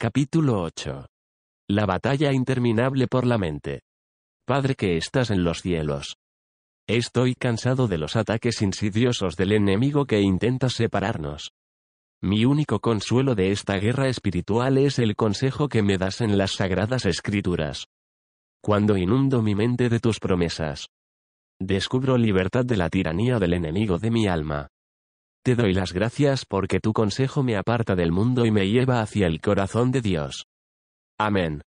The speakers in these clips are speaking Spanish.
Capítulo 8. La batalla interminable por la mente. Padre que estás en los cielos. Estoy cansado de los ataques insidiosos del enemigo que intenta separarnos. Mi único consuelo de esta guerra espiritual es el consejo que me das en las sagradas escrituras. Cuando inundo mi mente de tus promesas. Descubro libertad de la tiranía del enemigo de mi alma. Te doy las gracias porque tu consejo me aparta del mundo y me lleva hacia el corazón de Dios. Amén.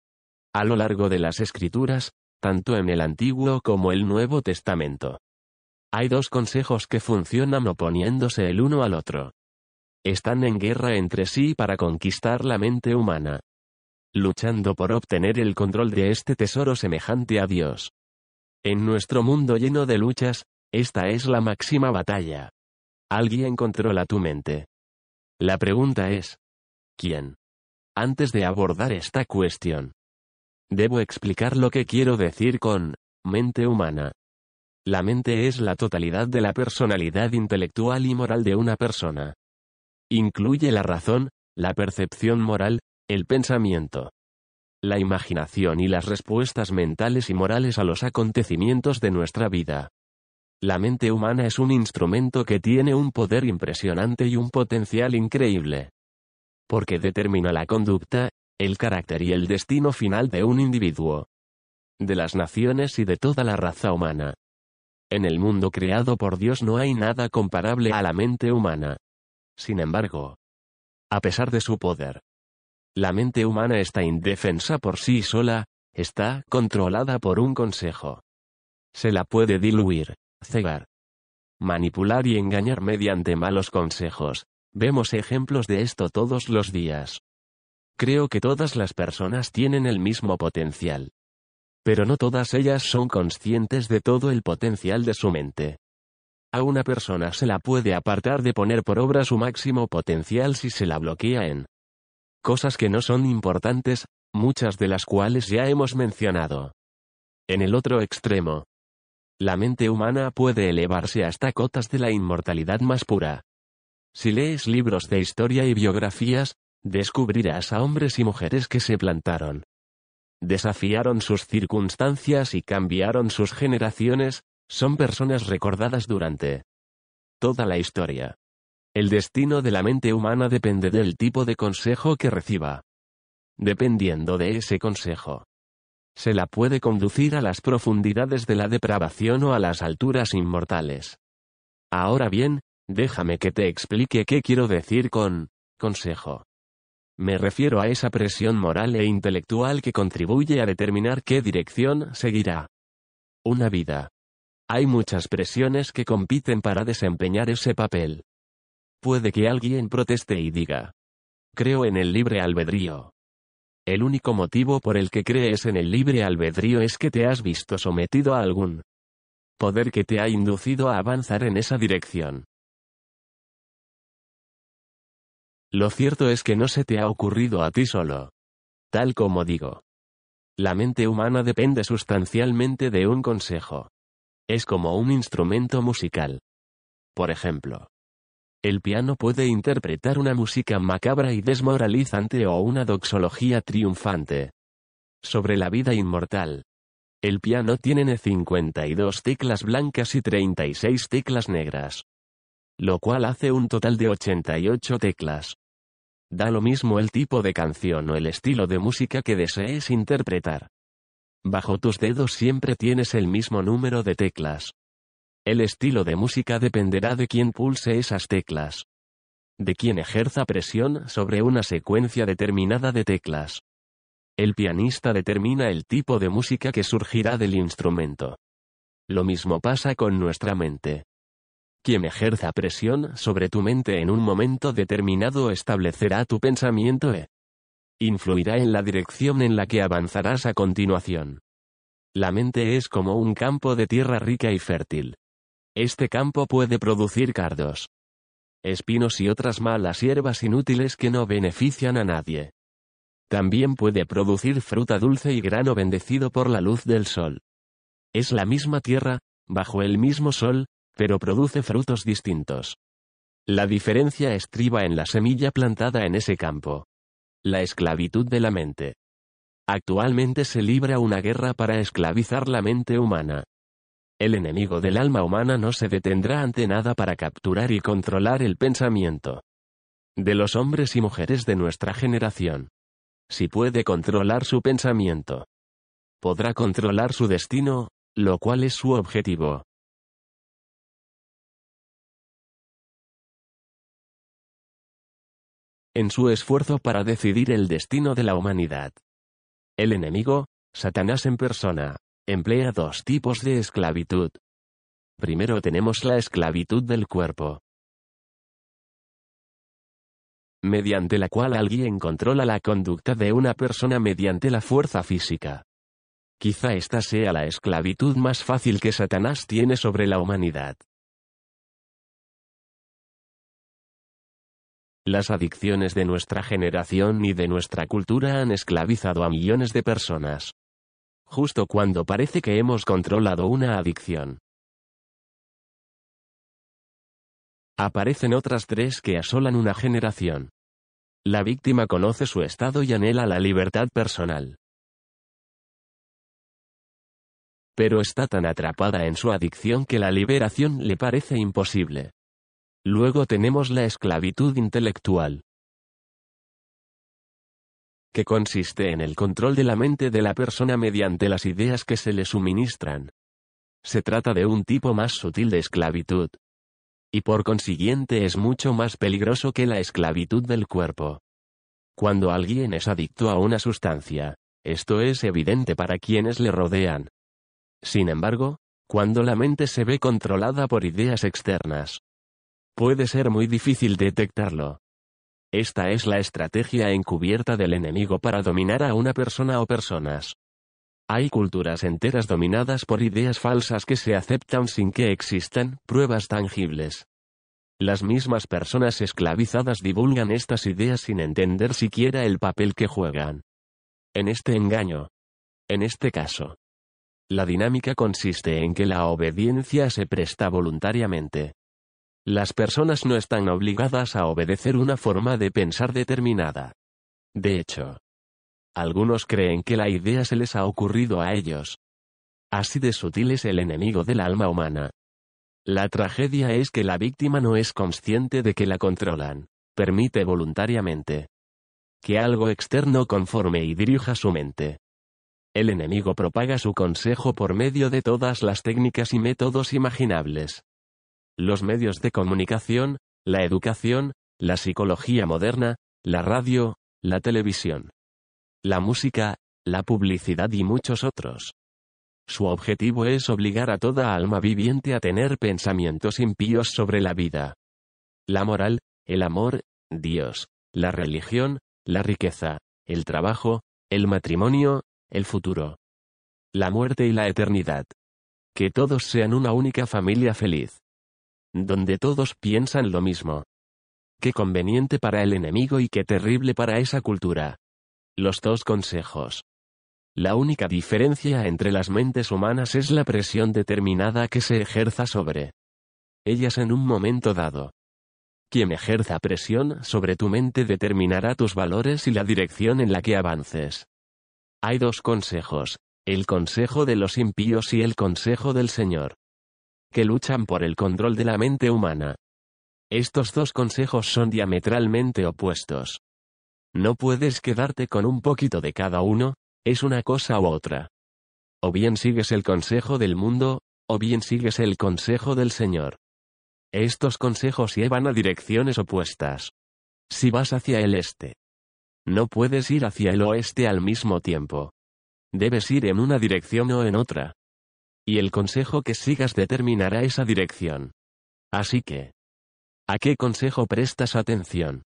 A lo largo de las escrituras, tanto en el Antiguo como el Nuevo Testamento. Hay dos consejos que funcionan oponiéndose el uno al otro. Están en guerra entre sí para conquistar la mente humana. Luchando por obtener el control de este tesoro semejante a Dios. En nuestro mundo lleno de luchas, esta es la máxima batalla. Alguien controla tu mente. La pregunta es, ¿quién? Antes de abordar esta cuestión, debo explicar lo que quiero decir con mente humana. La mente es la totalidad de la personalidad intelectual y moral de una persona. Incluye la razón, la percepción moral, el pensamiento, la imaginación y las respuestas mentales y morales a los acontecimientos de nuestra vida. La mente humana es un instrumento que tiene un poder impresionante y un potencial increíble. Porque determina la conducta, el carácter y el destino final de un individuo. De las naciones y de toda la raza humana. En el mundo creado por Dios no hay nada comparable a la mente humana. Sin embargo, a pesar de su poder, la mente humana está indefensa por sí sola, está controlada por un consejo. Se la puede diluir, cegar, manipular y engañar mediante malos consejos. Vemos ejemplos de esto todos los días. Creo que todas las personas tienen el mismo potencial. Pero no todas ellas son conscientes de todo el potencial de su mente. A una persona se la puede apartar de poner por obra su máximo potencial si se la bloquea en cosas que no son importantes, muchas de las cuales ya hemos mencionado. En el otro extremo, la mente humana puede elevarse hasta cotas de la inmortalidad más pura. Si lees libros de historia y biografías, descubrirás a hombres y mujeres que se plantaron. Desafiaron sus circunstancias y cambiaron sus generaciones, son personas recordadas durante toda la historia. El destino de la mente humana depende del tipo de consejo que reciba. Dependiendo de ese consejo, se la puede conducir a las profundidades de la depravación o a las alturas inmortales. Ahora bien, déjame que te explique qué quiero decir con consejo. Me refiero a esa presión moral e intelectual que contribuye a determinar qué dirección seguirá. Una vida. Hay muchas presiones que compiten para desempeñar ese papel. Puede que alguien proteste y diga. Creo en el libre albedrío. El único motivo por el que crees en el libre albedrío es que te has visto sometido a algún poder que te ha inducido a avanzar en esa dirección. Lo cierto es que no se te ha ocurrido a ti solo. Tal como digo. La mente humana depende sustancialmente de un consejo. Es como un instrumento musical. Por ejemplo, el piano puede interpretar una música macabra y desmoralizante o una doxología triunfante. Sobre la vida inmortal. El piano tiene 52 teclas blancas y 36 teclas negras. Lo cual hace un total de 88 teclas. Da lo mismo el tipo de canción o el estilo de música que desees interpretar. Bajo tus dedos siempre tienes el mismo número de teclas. El estilo de música dependerá de quién pulse esas teclas. De quién ejerza presión sobre una secuencia determinada de teclas. El pianista determina el tipo de música que surgirá del instrumento. Lo mismo pasa con nuestra mente. Quien ejerza presión sobre tu mente en un momento determinado establecerá tu pensamiento e influirá en la dirección en la que avanzarás a continuación. La mente es como un campo de tierra rica y fértil. Este campo puede producir cardos, espinos y otras malas hierbas inútiles que no benefician a nadie. También puede producir fruta dulce y grano bendecido por la luz del sol. Es la misma tierra, bajo el mismo sol, pero produce frutos distintos. La diferencia estriba en la semilla plantada en ese campo. La esclavitud de la mente. Actualmente se libra una guerra para esclavizar la mente humana. El enemigo del alma humana no se detendrá ante nada para capturar y controlar el pensamiento de los hombres y mujeres de nuestra generación. Si puede controlar su pensamiento, podrá controlar su destino, lo cual es su objetivo. En su esfuerzo para decidir el destino de la humanidad. El enemigo, Satanás en persona, emplea dos tipos de esclavitud. Primero tenemos la esclavitud del cuerpo, mediante la cual alguien controla la conducta de una persona mediante la fuerza física. Quizá esta sea la esclavitud más fácil que Satanás tiene sobre la humanidad. Las adicciones de nuestra generación y de nuestra cultura han esclavizado a millones de personas. Justo cuando parece que hemos controlado una adicción. Aparecen otras tres que asolan una generación. La víctima conoce su estado y anhela la libertad personal. Pero está tan atrapada en su adicción que la liberación le parece imposible. Luego tenemos la esclavitud intelectual, que consiste en el control de la mente de la persona mediante las ideas que se le suministran. Se trata de un tipo más sutil de esclavitud, y por consiguiente es mucho más peligroso que la esclavitud del cuerpo. Cuando alguien es adicto a una sustancia, esto es evidente para quienes le rodean. Sin embargo, cuando la mente se ve controlada por ideas externas, puede ser muy difícil detectarlo. Esta es la estrategia encubierta del enemigo para dominar a una persona o personas. Hay culturas enteras dominadas por ideas falsas que se aceptan sin que existan pruebas tangibles. Las mismas personas esclavizadas divulgan estas ideas sin entender siquiera el papel que juegan. En este engaño. En este caso. La dinámica consiste en que la obediencia se presta voluntariamente. Las personas no están obligadas a obedecer una forma de pensar determinada. De hecho, algunos creen que la idea se les ha ocurrido a ellos. Así de sutil es el enemigo del alma humana. La tragedia es que la víctima no es consciente de que la controlan. Permite voluntariamente que algo externo conforme y dirija su mente. El enemigo propaga su consejo por medio de todas las técnicas y métodos imaginables. Los medios de comunicación, la educación, la psicología moderna, la radio, la televisión la música, la publicidad y muchos otros. Su objetivo es obligar a toda alma viviente a tener pensamientos impíos sobre la vida. La moral, el amor, Dios, la religión, la riqueza, el trabajo, el matrimonio, el futuro. La muerte y la eternidad. Que todos sean una única familia feliz. Donde todos piensan lo mismo. Qué conveniente para el enemigo y qué terrible para esa cultura. Los dos consejos. La única diferencia entre las mentes humanas es la presión determinada que se ejerza sobre ellas en un momento dado. Quien ejerza presión sobre tu mente determinará tus valores y la dirección en la que avances. Hay dos consejos, el consejo de los impíos y el consejo del Señor, que luchan por el control de la mente humana. Estos dos consejos son diametralmente opuestos. No puedes quedarte con un poquito de cada uno, es una cosa u otra. O bien sigues el consejo del mundo, o bien sigues el consejo del Señor. Estos consejos llevan a direcciones opuestas. Si vas hacia el este, no puedes ir hacia el oeste al mismo tiempo. Debes ir en una dirección o en otra. Y el consejo que sigas determinará esa dirección. Así que, ¿a qué consejo prestas atención?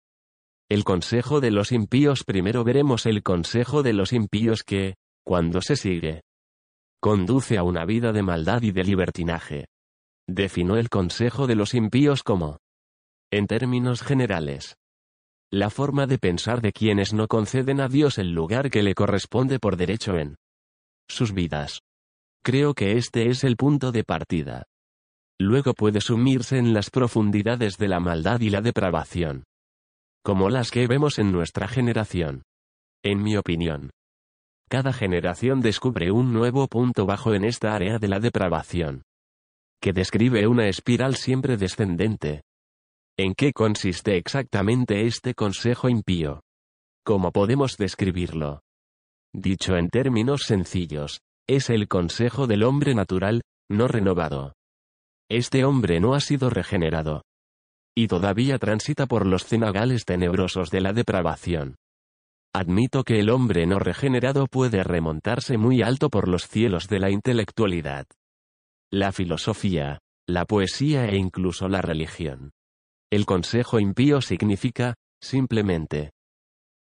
El consejo de los impíos primero veremos el consejo de los impíos que, cuando se sigue, conduce a una vida de maldad y de libertinaje. Definió el consejo de los impíos como, en términos generales, la forma de pensar de quienes no conceden a Dios el lugar que le corresponde por derecho en sus vidas. Creo que este es el punto de partida. Luego puede sumirse en las profundidades de la maldad y la depravación como las que vemos en nuestra generación. En mi opinión, cada generación descubre un nuevo punto bajo en esta área de la depravación, que describe una espiral siempre descendente. ¿En qué consiste exactamente este consejo impío? ¿Cómo podemos describirlo? Dicho en términos sencillos, es el consejo del hombre natural, no renovado. Este hombre no ha sido regenerado. Y todavía transita por los cenagales tenebrosos de la depravación. Admito que el hombre no regenerado puede remontarse muy alto por los cielos de la intelectualidad. La filosofía, la poesía e incluso la religión. El consejo impío significa, simplemente,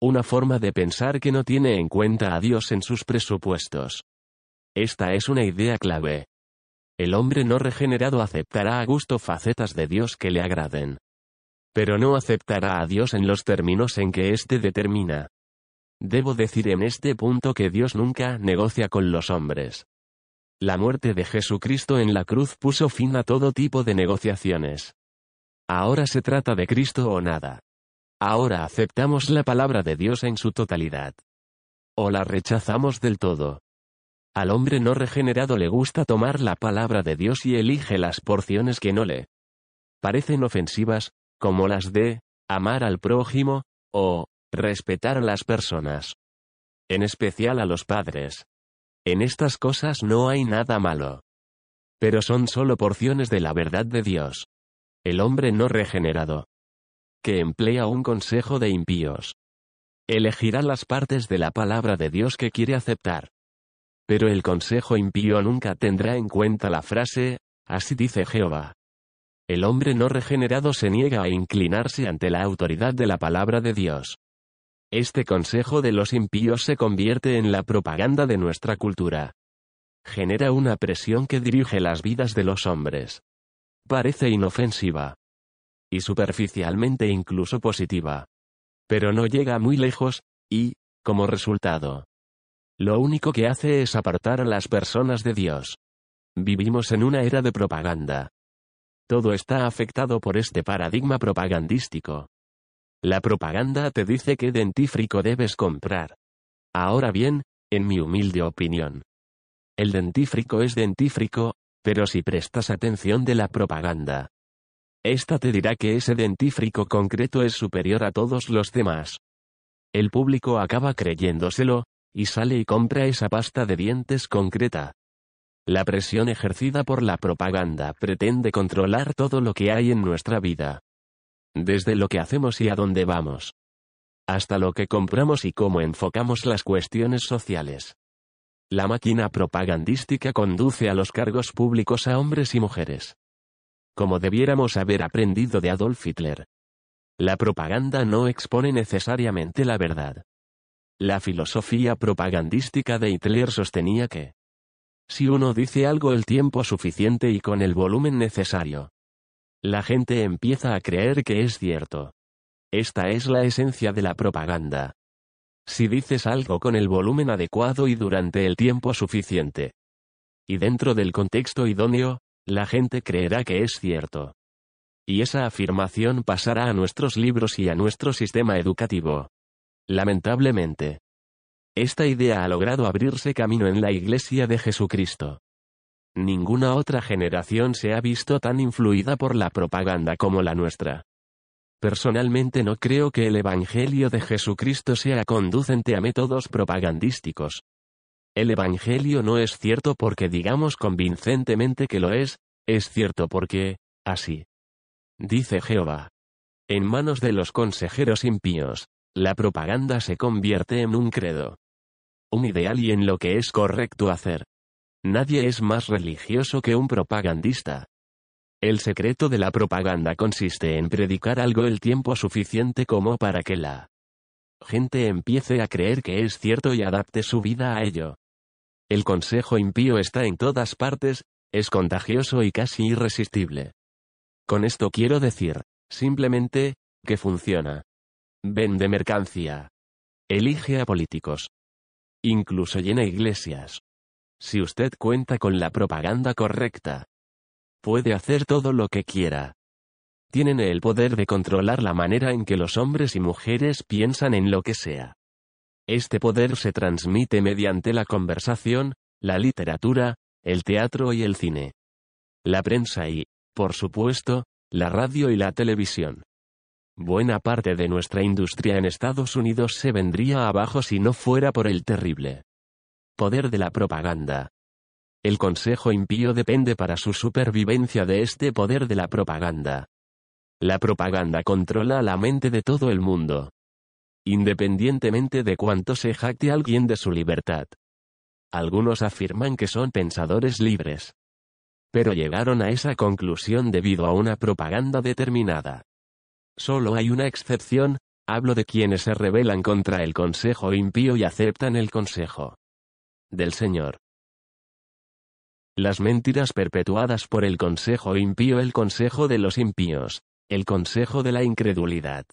una forma de pensar que no tiene en cuenta a Dios en sus presupuestos. Esta es una idea clave. El hombre no regenerado aceptará a gusto facetas de Dios que le agraden. Pero no aceptará a Dios en los términos en que éste determina. Debo decir en este punto que Dios nunca negocia con los hombres. La muerte de Jesucristo en la cruz puso fin a todo tipo de negociaciones. Ahora se trata de Cristo o nada. Ahora aceptamos la palabra de Dios en su totalidad. O la rechazamos del todo. Al hombre no regenerado le gusta tomar la palabra de Dios y elige las porciones que no le parecen ofensivas, como las de amar al prójimo, o respetar a las personas. En especial a los padres. En estas cosas no hay nada malo. Pero son solo porciones de la verdad de Dios. El hombre no regenerado, que emplea un consejo de impíos. Elegirá las partes de la palabra de Dios que quiere aceptar. Pero el consejo impío nunca tendrá en cuenta la frase, así dice Jehová. El hombre no regenerado se niega a inclinarse ante la autoridad de la palabra de Dios. Este consejo de los impíos se convierte en la propaganda de nuestra cultura. Genera una presión que dirige las vidas de los hombres. Parece inofensiva y superficialmente incluso positiva. Pero no llega muy lejos, y, como resultado, lo único que hace es apartar a las personas de Dios. Vivimos en una era de propaganda. Todo está afectado por este paradigma propagandístico. La propaganda te dice qué dentífrico debes comprar. Ahora bien, en mi humilde opinión, el dentífrico es dentífrico, pero si prestas atención de la propaganda, esta te dirá que ese dentífrico concreto es superior a todos los demás. El público acaba creyéndoselo, y sale y compra esa pasta de dientes concreta. La presión ejercida por la propaganda pretende controlar todo lo que hay en nuestra vida. Desde lo que hacemos y a dónde vamos. Hasta lo que compramos y cómo enfocamos las cuestiones sociales. La máquina propagandística conduce a los cargos públicos a hombres y mujeres como debiéramos haber aprendido de Adolf Hitler. La propaganda no expone necesariamente la verdad. La filosofía propagandística de Hitler sostenía que, si uno dice algo el tiempo suficiente y con el volumen necesario, la gente empieza a creer que es cierto. Esta es la esencia de la propaganda. Si dices algo con el volumen adecuado y durante el tiempo suficiente, y dentro del contexto idóneo, la gente creerá que es cierto. Y esa afirmación pasará a nuestros libros y a nuestro sistema educativo. Lamentablemente. Esta idea ha logrado abrirse camino en la Iglesia de Jesucristo. Ninguna otra generación se ha visto tan influida por la propaganda como la nuestra. Personalmente no creo que el Evangelio de Jesucristo sea conducente a métodos propagandísticos. El Evangelio no es cierto porque digamos convincentemente que lo es, es cierto porque, así. Dice Jehová. En manos de los consejeros impíos, la propaganda se convierte en un credo. Un ideal y en lo que es correcto hacer. Nadie es más religioso que un propagandista. El secreto de la propaganda consiste en predicar algo el tiempo suficiente como para que la gente empiece a creer que es cierto y adapte su vida a ello. El consejo impío está en todas partes, es contagioso y casi irresistible. Con esto quiero decir, simplemente, que funciona. Vende mercancía. Elige a políticos. Incluso llena iglesias. Si usted cuenta con la propaganda correcta, puede hacer todo lo que quiera. tienen el poder de controlar la manera en que los hombres y mujeres piensan en lo que sea. Este poder se transmite mediante la conversación, la literatura, el teatro y el cine. La prensa y, por supuesto, la radio y la televisión. Buena parte de nuestra industria en Estados Unidos se vendría abajo si no fuera por el terrible poder de la propaganda. El Consejo Impío depende para su supervivencia de este poder de la propaganda. La propaganda controla la mente de todo el mundo. Independientemente de cuánto se jacte alguien de su libertad. Algunos afirman que son pensadores libres. Pero llegaron a esa conclusión debido a una propaganda determinada. Solo hay una excepción, hablo de quienes se rebelan contra el consejo impío y aceptan el consejo del Señor. Las mentiras perpetuadas por el consejo impío, el consejo de los impíos, el consejo de la incredulidad.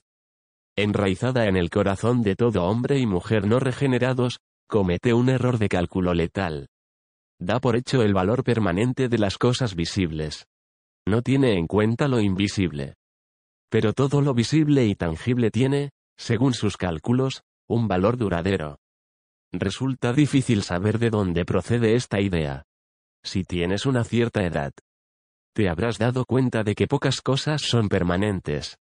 Enraizada en el corazón de todo hombre y mujer no regenerados, comete un error de cálculo letal. Da por hecho el valor permanente de las cosas visibles. No tiene en cuenta lo invisible. Pero todo lo visible y tangible tiene, según sus cálculos, un valor duradero. Resulta difícil saber de dónde procede esta idea. Si tienes una cierta edad, te habrás dado cuenta de que pocas cosas son permanentes.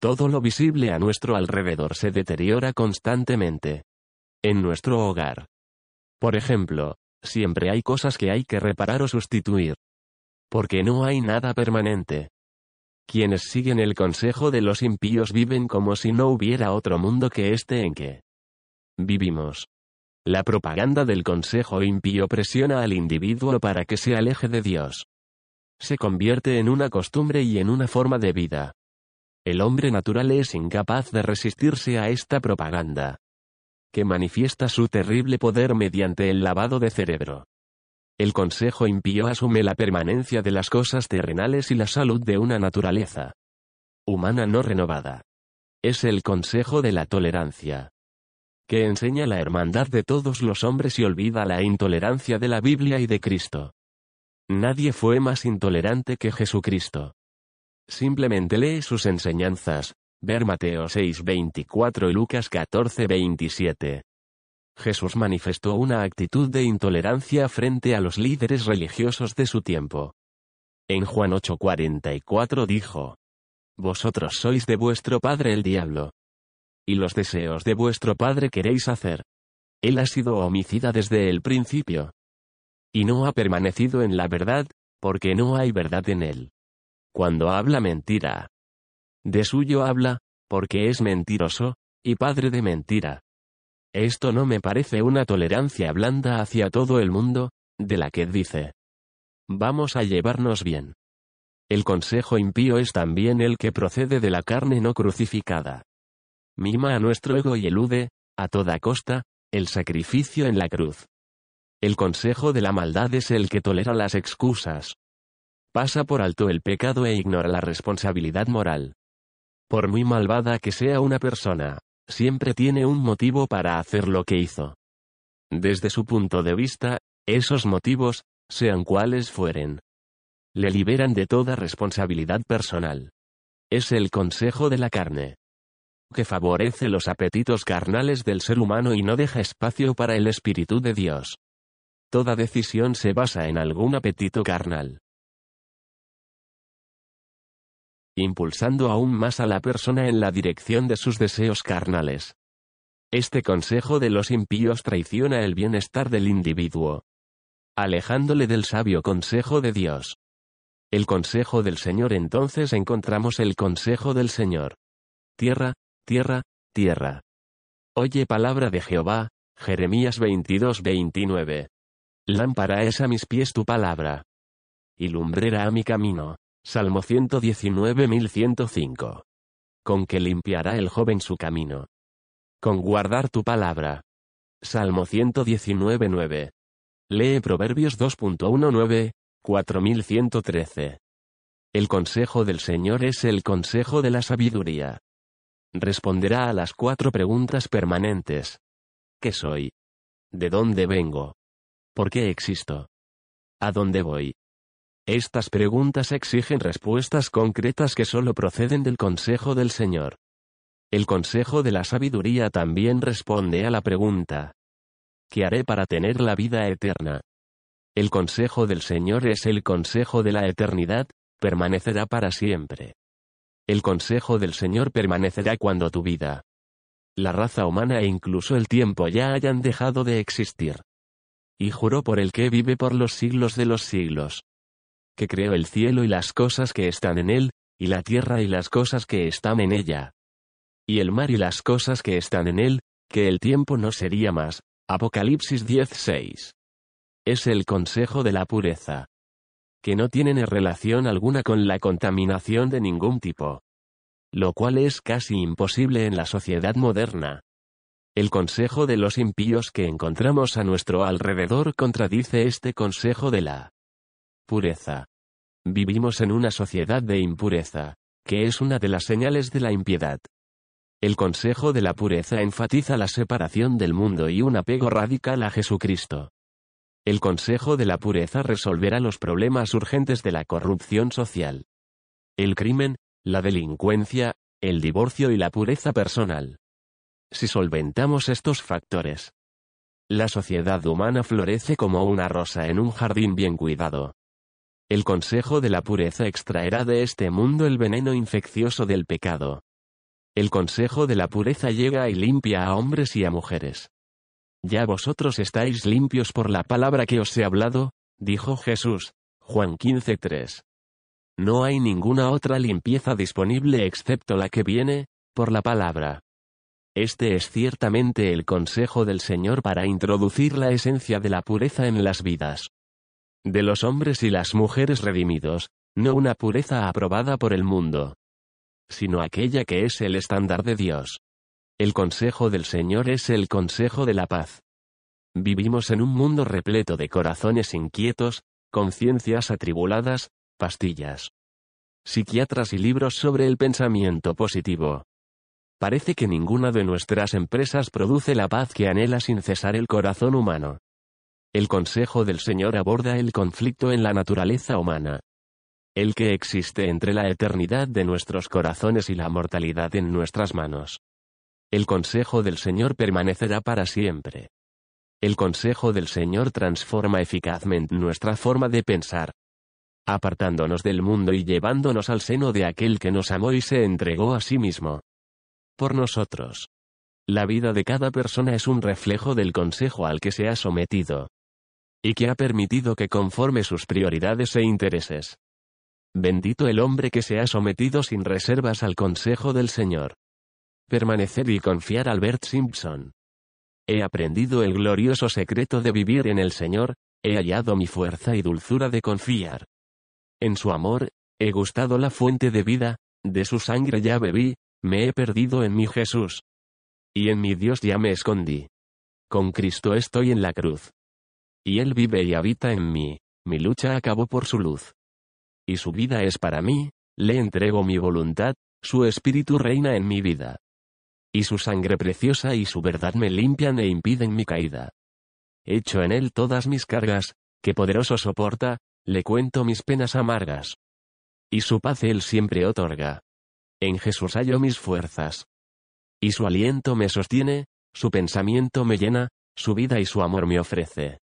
Todo lo visible a nuestro alrededor se deteriora constantemente. En nuestro hogar. Por ejemplo, siempre hay cosas que hay que reparar o sustituir. Porque no hay nada permanente. Quienes siguen el consejo de los impíos viven como si no hubiera otro mundo que este en que vivimos. La propaganda del consejo impío presiona al individuo para que se aleje de Dios. Se convierte en una costumbre y en una forma de vida. El hombre natural es incapaz de resistirse a esta propaganda. Que manifiesta su terrible poder mediante el lavado de cerebro. El consejo impío asume la permanencia de las cosas terrenales y la salud de una naturaleza humana no renovada. Es el consejo de la tolerancia que enseña la hermandad de todos los hombres y olvida la intolerancia de la Biblia y de Cristo. Nadie fue más intolerante que Jesucristo. Simplemente lee sus enseñanzas, ver Mateo 6:24 y Lucas 14:27. Jesús manifestó una actitud de intolerancia frente a los líderes religiosos de su tiempo. En Juan 8:44 dijo, Vosotros sois de vuestro padre el diablo, y los deseos de vuestro padre queréis hacer. Él ha sido homicida desde el principio. Y no ha permanecido en la verdad, porque no hay verdad en él. Cuando habla mentira. De suyo habla, porque es mentiroso, y padre de mentira. Esto no me parece una tolerancia blanda hacia todo el mundo, de la que dice. Vamos a llevarnos bien. El consejo impío es también el que procede de la carne no crucificada mima a nuestro ego y elude, a toda costa, el sacrificio en la cruz. El consejo de la maldad es el que tolera las excusas. Pasa por alto el pecado e ignora la responsabilidad moral. Por muy malvada que sea una persona, siempre tiene un motivo para hacer lo que hizo. Desde su punto de vista, esos motivos, sean cuales fueren, le liberan de toda responsabilidad personal. Es el consejo de la carne que favorece los apetitos carnales del ser humano y no deja espacio para el Espíritu de Dios. Toda decisión se basa en algún apetito carnal. Impulsando aún más a la persona en la dirección de sus deseos carnales. Este consejo de los impíos traiciona el bienestar del individuo. Alejándole del sabio consejo de Dios. El consejo del Señor entonces encontramos el consejo del Señor. Tierra, tierra, tierra. Oye palabra de Jehová, Jeremías 22-29. Lámpara es a mis pies tu palabra. Y lumbrera a mi camino. Salmo 119-1105. Con que limpiará el joven su camino. Con guardar tu palabra. Salmo 119-9. Lee Proverbios 2.19, 4113. El consejo del Señor es el consejo de la sabiduría. Responderá a las cuatro preguntas permanentes. ¿Qué soy? ¿De dónde vengo? ¿Por qué existo? ¿A dónde voy? Estas preguntas exigen respuestas concretas que solo proceden del consejo del Señor. El consejo de la sabiduría también responde a la pregunta. ¿Qué haré para tener la vida eterna? El consejo del Señor es el consejo de la eternidad, permanecerá para siempre. El consejo del Señor permanecerá cuando tu vida, la raza humana e incluso el tiempo ya hayan dejado de existir. Y juró por el que vive por los siglos de los siglos que creó el cielo y las cosas que están en él, y la tierra y las cosas que están en ella. Y el mar y las cosas que están en él, que el tiempo no sería más. Apocalipsis 10:6. Es el consejo de la pureza. Que no tienen relación alguna con la contaminación de ningún tipo. Lo cual es casi imposible en la sociedad moderna. El consejo de los impíos que encontramos a nuestro alrededor contradice este consejo de la Pureza. Vivimos en una sociedad de impureza, que es una de las señales de la impiedad. El consejo de la pureza enfatiza la separación del mundo y un apego radical a Jesucristo. El consejo de la pureza resolverá los problemas urgentes de la corrupción social. El crimen, la delincuencia, el divorcio y la pureza personal. Si solventamos estos factores, la sociedad humana florece como una rosa en un jardín bien cuidado. El consejo de la pureza extraerá de este mundo el veneno infeccioso del pecado. El consejo de la pureza llega y limpia a hombres y a mujeres. Ya vosotros estáis limpios por la palabra que os he hablado, dijo Jesús. Juan 15:3. No hay ninguna otra limpieza disponible excepto la que viene, por la palabra. Este es ciertamente el consejo del Señor para introducir la esencia de la pureza en las vidas de los hombres y las mujeres redimidos, no una pureza aprobada por el mundo, sino aquella que es el estándar de Dios. El consejo del Señor es el consejo de la paz. Vivimos en un mundo repleto de corazones inquietos, conciencias atribuladas, pastillas, psiquiatras y libros sobre el pensamiento positivo. Parece que ninguna de nuestras empresas produce la paz que anhela sin cesar el corazón humano. El consejo del Señor aborda el conflicto en la naturaleza humana. El que existe entre la eternidad de nuestros corazones y la mortalidad en nuestras manos. El consejo del Señor permanecerá para siempre. El consejo del Señor transforma eficazmente nuestra forma de pensar, apartándonos del mundo y llevándonos al seno de aquel que nos amó y se entregó a sí mismo. Por nosotros. La vida de cada persona es un reflejo del consejo al que se ha sometido y que ha permitido que conforme sus prioridades e intereses. Bendito el hombre que se ha sometido sin reservas al consejo del Señor. Permanecer y confiar Albert Simpson. He aprendido el glorioso secreto de vivir en el Señor, he hallado mi fuerza y dulzura de confiar. En su amor, he gustado la fuente de vida, de su sangre ya bebí, me he perdido en mi Jesús. Y en mi Dios ya me escondí. Con Cristo estoy en la cruz. Y Él vive y habita en mí, mi lucha acabó por su luz. Y su vida es para mí, le entrego mi voluntad, su espíritu reina en mi vida. Y su sangre preciosa y su verdad me limpian e impiden mi caída. Echo en Él todas mis cargas, que poderoso soporta, le cuento mis penas amargas. Y su paz Él siempre otorga. En Jesús hallo mis fuerzas. Y su aliento me sostiene, su pensamiento me llena, su vida y su amor me ofrece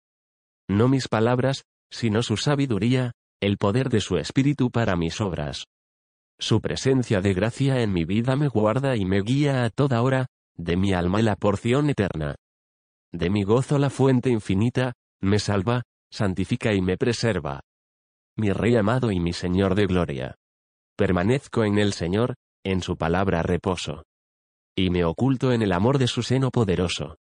no mis palabras, sino su sabiduría, el poder de su espíritu para mis obras. Su presencia de gracia en mi vida me guarda y me guía a toda hora, de mi alma la porción eterna. De mi gozo la fuente infinita, me salva, santifica y me preserva. Mi Rey amado y mi Señor de gloria. Permanezco en el Señor, en su palabra reposo. Y me oculto en el amor de su seno poderoso.